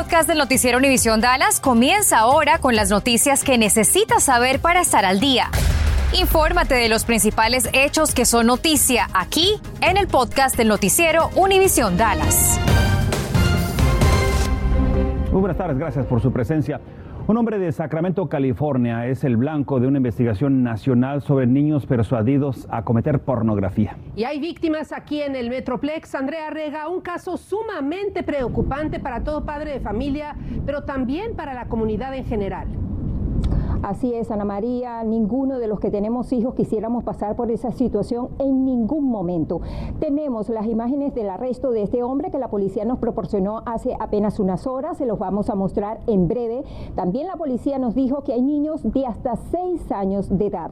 podcast del noticiero Univisión Dallas comienza ahora con las noticias que necesitas saber para estar al día. Infórmate de los principales hechos que son noticia aquí en el podcast del noticiero Univisión Dallas. Muy buenas tardes, gracias por su presencia. Un hombre de Sacramento, California, es el blanco de una investigación nacional sobre niños persuadidos a cometer pornografía. Y hay víctimas aquí en el Metroplex. Andrea Rega, un caso sumamente preocupante para todo padre de familia, pero también para la comunidad en general. Así es, Ana María, ninguno de los que tenemos hijos quisiéramos pasar por esa situación en ningún momento. Tenemos las imágenes del arresto de este hombre que la policía nos proporcionó hace apenas unas horas, se los vamos a mostrar en breve. También la policía nos dijo que hay niños de hasta seis años de edad.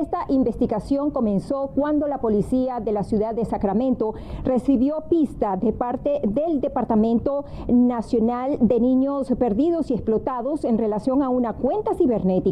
Esta investigación comenzó cuando la policía de la ciudad de Sacramento recibió pista de parte del Departamento Nacional de Niños Perdidos y Explotados en relación a una cuenta cibernética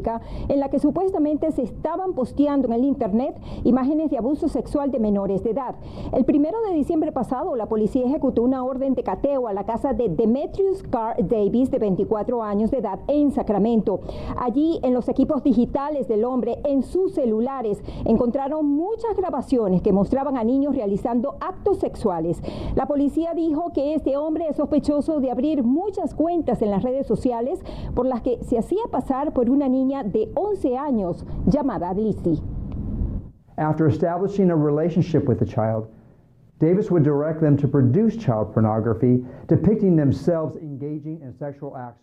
en la que supuestamente se estaban posteando en el Internet imágenes de abuso sexual de menores de edad. El primero de diciembre pasado, la policía ejecutó una orden de cateo a la casa de Demetrius Carr Davis, de 24 años de edad, en Sacramento. Allí, en los equipos digitales del hombre, en sus celulares, encontraron muchas grabaciones que mostraban a niños realizando actos sexuales. La policía dijo que este hombre es sospechoso de abrir muchas cuentas en las redes sociales por las que se hacía pasar por una niña de 11 años llamada. After establishing a relationship with the child, Davis would direct them to produce child pornography depicting themselves engaging in sexual acts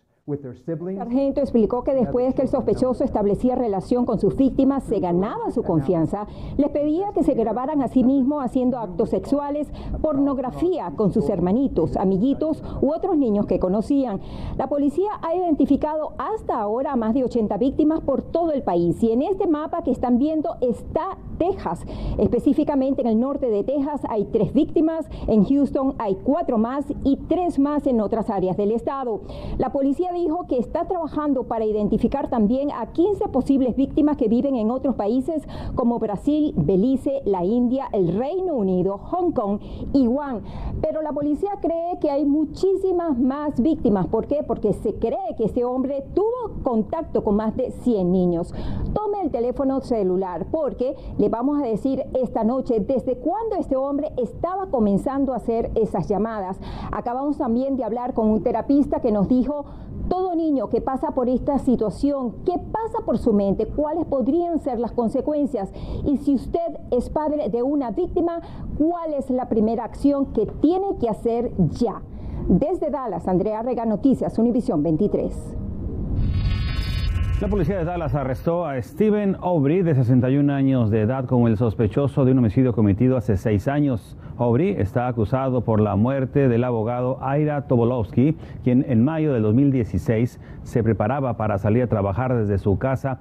sargento explicó que después que el sospechoso establecía relación con sus víctimas, se ganaba su confianza, les pedía que se grabaran a sí mismo haciendo actos sexuales, pornografía con sus hermanitos, amiguitos u otros niños que conocían. La policía ha identificado hasta ahora a más de 80 víctimas por todo el país y en este mapa que están viendo está Texas. Específicamente en el norte de Texas hay tres víctimas, en Houston hay cuatro más y tres más en otras áreas del estado. La policía dijo que está trabajando para identificar también a 15 posibles víctimas que viven en otros países como Brasil, Belice, la India, el Reino Unido, Hong Kong y Guam. Pero la policía cree que hay muchísimas más víctimas. ¿Por qué? Porque se cree que este hombre tuvo contacto con más de 100 niños. Tome el teléfono celular porque le vamos a decir esta noche desde cuándo este hombre estaba comenzando a hacer esas llamadas. Acabamos también de hablar con un terapista que nos dijo todo niño que pasa por esta situación, ¿qué pasa por su mente? ¿Cuáles podrían ser las consecuencias? Y si usted es padre de una víctima, ¿cuál es la primera acción que tiene que hacer ya? Desde Dallas, Andrea Rega, Noticias, Univisión 23. La policía de Dallas arrestó a Steven Aubrey, de 61 años de edad, como el sospechoso de un homicidio cometido hace seis años. Aubrey está acusado por la muerte del abogado Aira Tobolowski, quien en mayo del 2016 se preparaba para salir a trabajar desde su casa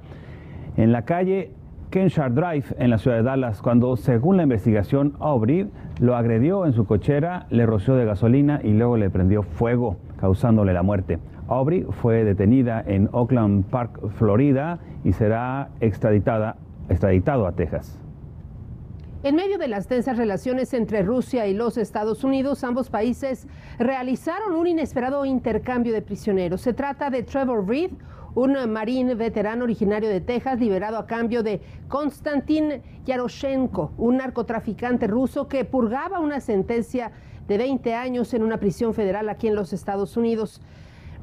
en la calle Kenshard Drive en la ciudad de Dallas, cuando, según la investigación, Aubrey lo agredió en su cochera, le roció de gasolina y luego le prendió fuego, causándole la muerte. Aubrey fue detenida en Oakland Park, Florida, y será extraditada, extraditado a Texas. En medio de las tensas relaciones entre Rusia y los Estados Unidos, ambos países realizaron un inesperado intercambio de prisioneros. Se trata de Trevor Reed, un marín veterano originario de Texas, liberado a cambio de Konstantin Yaroshenko, un narcotraficante ruso que purgaba una sentencia de 20 años en una prisión federal aquí en los Estados Unidos.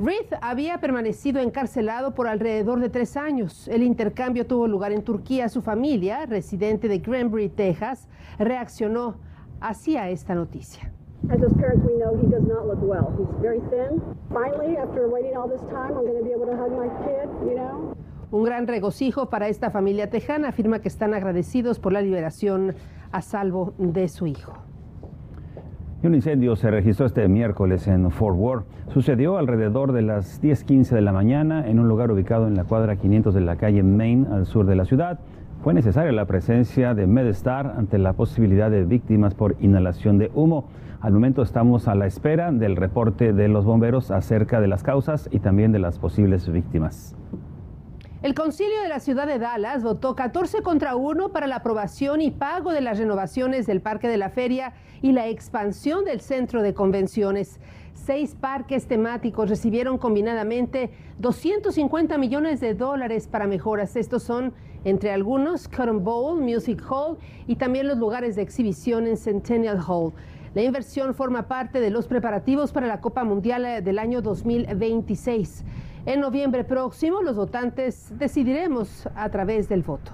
Reed había permanecido encarcelado por alrededor de tres años. El intercambio tuvo lugar en Turquía. Su familia, residente de Granbury, Texas, reaccionó hacia esta noticia. As his parents, we know he does not look well. He's very thin. Finally, after waiting all this time, I'm going to be able to hug my kid, you know. Un gran regocijo para esta familia tejana. Afirma que están agradecidos por la liberación a salvo de su hijo. Un incendio se registró este miércoles en Fort Worth. Sucedió alrededor de las 10:15 de la mañana en un lugar ubicado en la cuadra 500 de la calle Main, al sur de la ciudad. Fue necesaria la presencia de MedStar ante la posibilidad de víctimas por inhalación de humo. Al momento estamos a la espera del reporte de los bomberos acerca de las causas y también de las posibles víctimas. El concilio de la ciudad de Dallas votó 14 contra 1 para la aprobación y pago de las renovaciones del Parque de la Feria y la expansión del centro de convenciones. Seis parques temáticos recibieron combinadamente 250 millones de dólares para mejoras. Estos son, entre algunos, Cotton Bowl, Music Hall y también los lugares de exhibición en Centennial Hall. La inversión forma parte de los preparativos para la Copa Mundial del año 2026. En noviembre próximo, los votantes decidiremos a través del voto.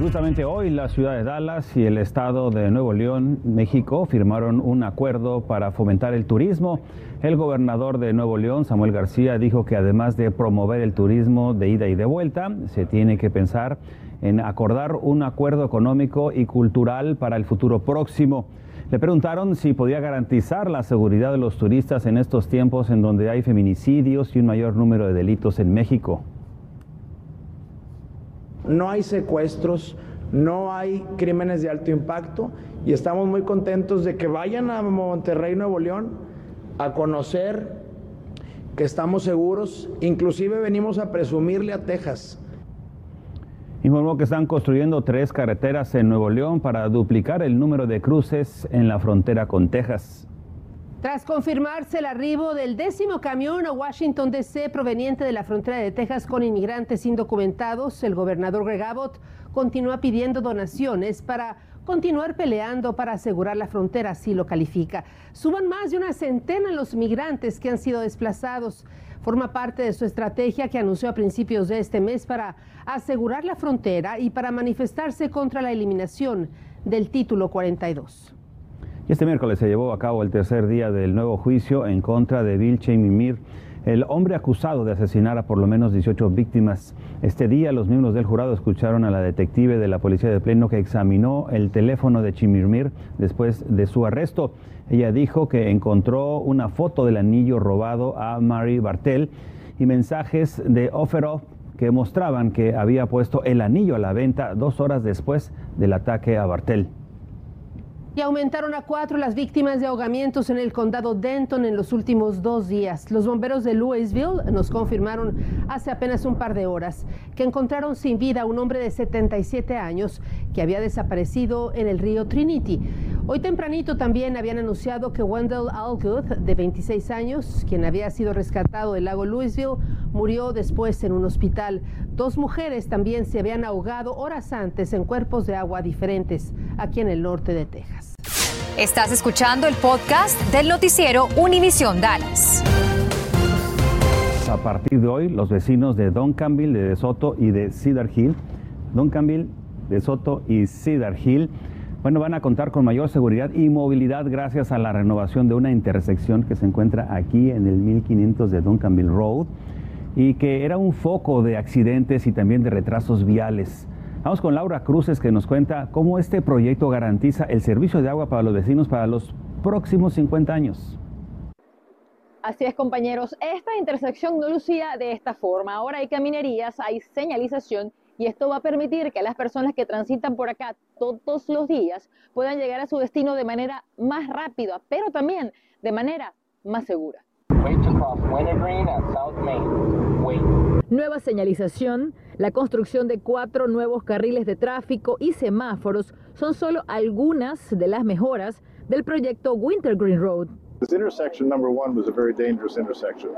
justamente hoy la ciudad de Dallas y el estado de Nuevo León, México, firmaron un acuerdo para fomentar el turismo. El gobernador de Nuevo León, Samuel García, dijo que además de promover el turismo de ida y de vuelta, se tiene que pensar en acordar un acuerdo económico y cultural para el futuro próximo. Le preguntaron si podía garantizar la seguridad de los turistas en estos tiempos en donde hay feminicidios y un mayor número de delitos en México. No hay secuestros, no hay crímenes de alto impacto y estamos muy contentos de que vayan a Monterrey, Nuevo León, a conocer que estamos seguros. Inclusive venimos a presumirle a Texas Informó que están construyendo tres carreteras en Nuevo León para duplicar el número de cruces en la frontera con Texas. Tras confirmarse el arribo del décimo camión a Washington DC proveniente de la frontera de Texas con inmigrantes indocumentados, el gobernador Greg Abbott continúa pidiendo donaciones para continuar peleando para asegurar la frontera, así lo califica. Suban más de una centena los migrantes que han sido desplazados forma parte de su estrategia que anunció a principios de este mes para asegurar la frontera y para manifestarse contra la eliminación del título 42. Este miércoles se llevó a cabo el tercer día del nuevo juicio en contra de Bill Mir, el hombre acusado de asesinar a por lo menos 18 víctimas. Este día los miembros del jurado escucharon a la detective de la policía de pleno que examinó el teléfono de Chimirmir después de su arresto. Ella dijo que encontró una foto del anillo robado a Mary Bartel y mensajes de Offeroff que mostraban que había puesto el anillo a la venta dos horas después del ataque a Bartel. Y aumentaron a cuatro las víctimas de ahogamientos en el condado Denton en los últimos dos días. Los bomberos de Louisville nos confirmaron hace apenas un par de horas que encontraron sin vida a un hombre de 77 años que había desaparecido en el río Trinity. Hoy tempranito también habían anunciado que Wendell Algood, de 26 años, quien había sido rescatado del lago Louisville, murió después en un hospital. Dos mujeres también se habían ahogado horas antes en cuerpos de agua diferentes aquí en el norte de Texas. Estás escuchando el podcast del noticiero Univisión Dallas. A partir de hoy, los vecinos de Duncanville, de DeSoto y de Cedar Hill, Duncanville, DeSoto y Cedar Hill, bueno, van a contar con mayor seguridad y movilidad gracias a la renovación de una intersección que se encuentra aquí en el 1500 de Duncanville Road y que era un foco de accidentes y también de retrasos viales. Vamos con Laura Cruces que nos cuenta cómo este proyecto garantiza el servicio de agua para los vecinos para los próximos 50 años. Así es, compañeros. Esta intersección no lucía de esta forma. Ahora hay caminerías, hay señalización y esto va a permitir que las personas que transitan por acá todos los días puedan llegar a su destino de manera más rápida, pero también de manera más segura. Nueva señalización, la construcción de cuatro nuevos carriles de tráfico y semáforos son solo algunas de las mejoras del proyecto Wintergreen Road.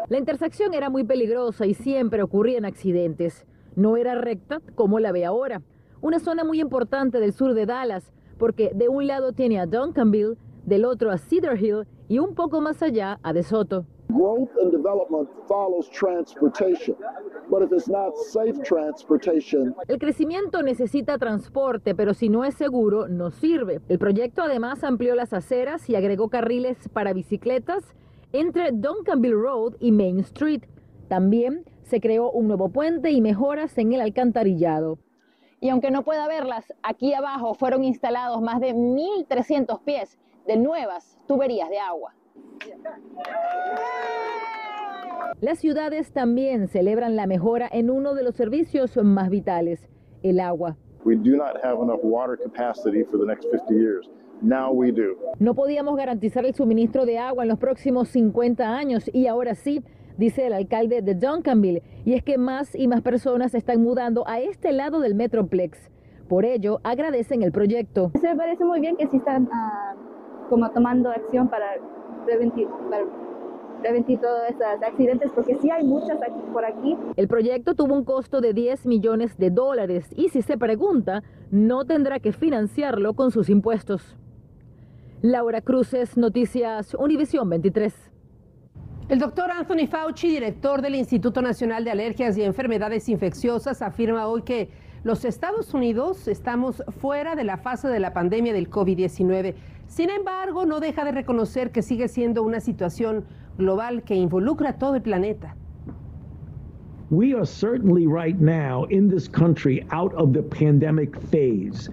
La intersección era muy peligrosa y siempre ocurrían accidentes. No era recta como la ve ahora. Una zona muy importante del sur de Dallas, porque de un lado tiene a Duncanville, del otro a Cedar Hill y un poco más allá a DeSoto. Growth and development follows transportation. But if it's not safe transportation... El crecimiento necesita transporte, pero si no es seguro, no sirve. El proyecto además amplió las aceras y agregó carriles para bicicletas entre Duncanville Road y Main Street. También se creó un nuevo puente y mejoras en el alcantarillado. Y aunque no pueda verlas, aquí abajo fueron instalados más de 1.300 pies de nuevas tuberías de agua. Las ciudades también celebran la mejora en uno de los servicios más vitales, el agua. No podíamos garantizar el suministro de agua en los próximos 50 años y ahora sí, dice el alcalde de Duncanville, y es que más y más personas están mudando a este lado del Metroplex. Por ello, agradecen el proyecto. Se me parece muy bien que sí están ah, como tomando acción para prevenir, para prevenir todos esos accidentes, porque sí hay muchos aquí, por aquí. El proyecto tuvo un costo de 10 millones de dólares y si se pregunta, no tendrá que financiarlo con sus impuestos. Laura Cruces, Noticias Univisión 23. El doctor Anthony Fauci, director del Instituto Nacional de Alergias y Enfermedades Infecciosas, afirma hoy que los Estados Unidos estamos fuera de la fase de la pandemia del COVID-19. Sin embargo, no deja de reconocer que sigue siendo una situación global que involucra a todo el planeta. We are certainly right now in this country out of the pandemic phase.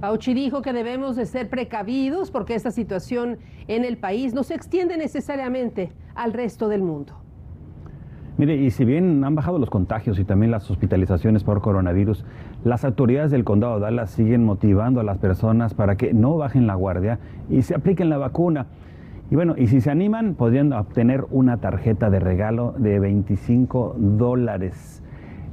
Fauci dijo que debemos de ser precavidos porque esta situación en el país no se extiende necesariamente al resto del mundo. Mire, y si bien han bajado los contagios y también las hospitalizaciones por coronavirus, las autoridades del condado de Dallas siguen motivando a las personas para que no bajen la guardia y se apliquen la vacuna. Y bueno, y si se animan, podrían obtener una tarjeta de regalo de 25 dólares.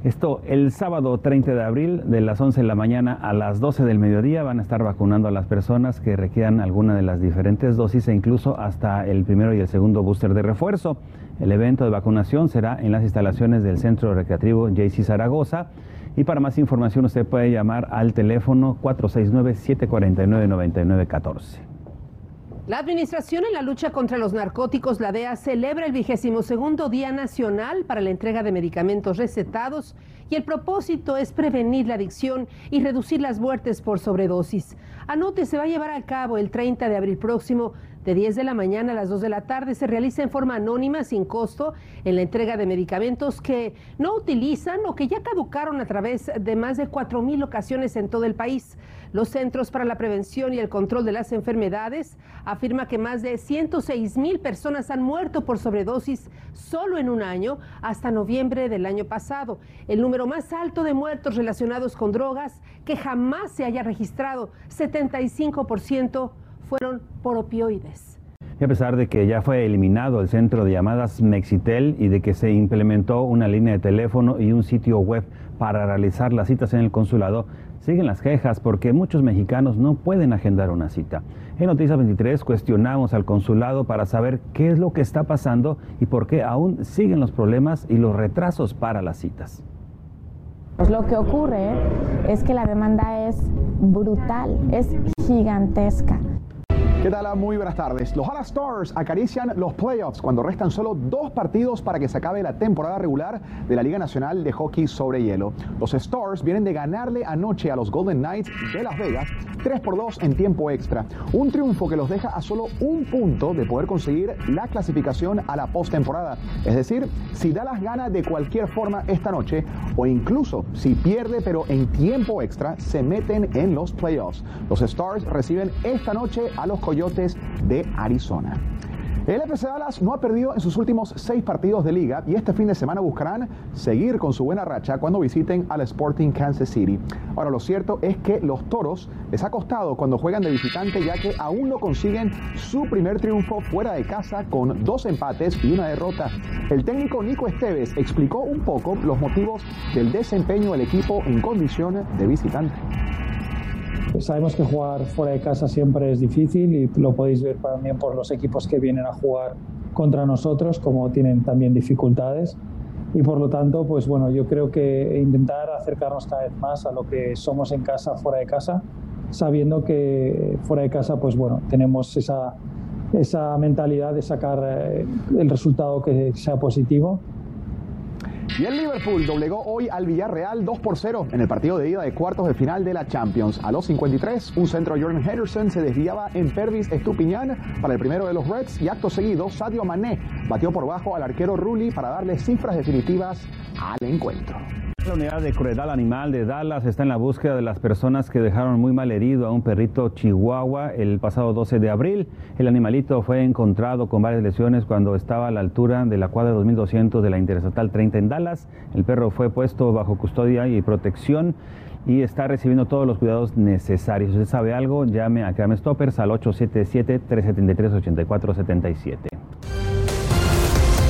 Esto el sábado 30 de abril de las 11 de la mañana a las 12 del mediodía van a estar vacunando a las personas que requieran alguna de las diferentes dosis e incluso hasta el primero y el segundo booster de refuerzo. El evento de vacunación será en las instalaciones del Centro Recreativo JC Zaragoza y para más información usted puede llamar al teléfono 469-749-9914. La Administración en la lucha contra los narcóticos, la DEA, celebra el vigésimo segundo Día Nacional para la entrega de medicamentos recetados y el propósito es prevenir la adicción y reducir las muertes por sobredosis. Anote, se va a llevar a cabo el 30 de abril próximo de 10 de la mañana a las 2 de la tarde se realiza en forma anónima, sin costo, en la entrega de medicamentos que no utilizan o que ya caducaron a través de más de 4.000 ocasiones en todo el país. Los Centros para la Prevención y el Control de las Enfermedades afirma que más de 106 mil personas han muerto por sobredosis solo en un año hasta noviembre del año pasado, el número más alto de muertos relacionados con drogas que jamás se haya registrado, 75% fueron por opioides. Y a pesar de que ya fue eliminado el centro de llamadas Mexitel y de que se implementó una línea de teléfono y un sitio web para realizar las citas en el consulado, siguen las quejas porque muchos mexicanos no pueden agendar una cita. En Noticias 23 cuestionamos al consulado para saber qué es lo que está pasando y por qué aún siguen los problemas y los retrasos para las citas. Pues lo que ocurre es que la demanda es brutal, es gigantesca. ¿Qué tal? Muy buenas tardes. Los Dallas Stars acarician los playoffs cuando restan solo dos partidos para que se acabe la temporada regular de la Liga Nacional de Hockey sobre Hielo. Los Stars vienen de ganarle anoche a los Golden Knights de Las Vegas 3 por 2 en tiempo extra. Un triunfo que los deja a solo un punto de poder conseguir la clasificación a la postemporada. Es decir, si Dallas gana de cualquier forma esta noche o incluso si pierde pero en tiempo extra, se meten en los playoffs. Los Stars reciben esta noche a los Coyotes de Arizona. El FC Dallas no ha perdido en sus últimos seis partidos de liga y este fin de semana buscarán seguir con su buena racha cuando visiten al Sporting Kansas City. Ahora, lo cierto es que los toros les ha costado cuando juegan de visitante ya que aún no consiguen su primer triunfo fuera de casa con dos empates y una derrota. El técnico Nico Esteves explicó un poco los motivos del desempeño del equipo en condición de visitante. Sabemos que jugar fuera de casa siempre es difícil y lo podéis ver también por los equipos que vienen a jugar contra nosotros, como tienen también dificultades. Y por lo tanto, pues bueno, yo creo que intentar acercarnos cada vez más a lo que somos en casa, fuera de casa, sabiendo que fuera de casa, pues bueno, tenemos esa, esa mentalidad de sacar eh, el resultado que sea positivo y el Liverpool doblegó hoy al Villarreal 2 por 0 en el partido de ida de cuartos de final de la Champions. A los 53, un centro Jordan Henderson se desviaba en Pervis Estupiñán para el primero de los Reds y acto seguido Sadio Mané batió por bajo al arquero Rulli para darle cifras definitivas al encuentro. La unidad de crueldad animal de Dallas está en la búsqueda de las personas que dejaron muy mal herido a un perrito chihuahua el pasado 12 de abril. El animalito fue encontrado con varias lesiones cuando estaba a la altura de la cuadra 2200 de la Interestatal 30 en Dallas. El perro fue puesto bajo custodia y protección y está recibiendo todos los cuidados necesarios. Si usted sabe algo, llame a Crime Stoppers al 877-373-8477.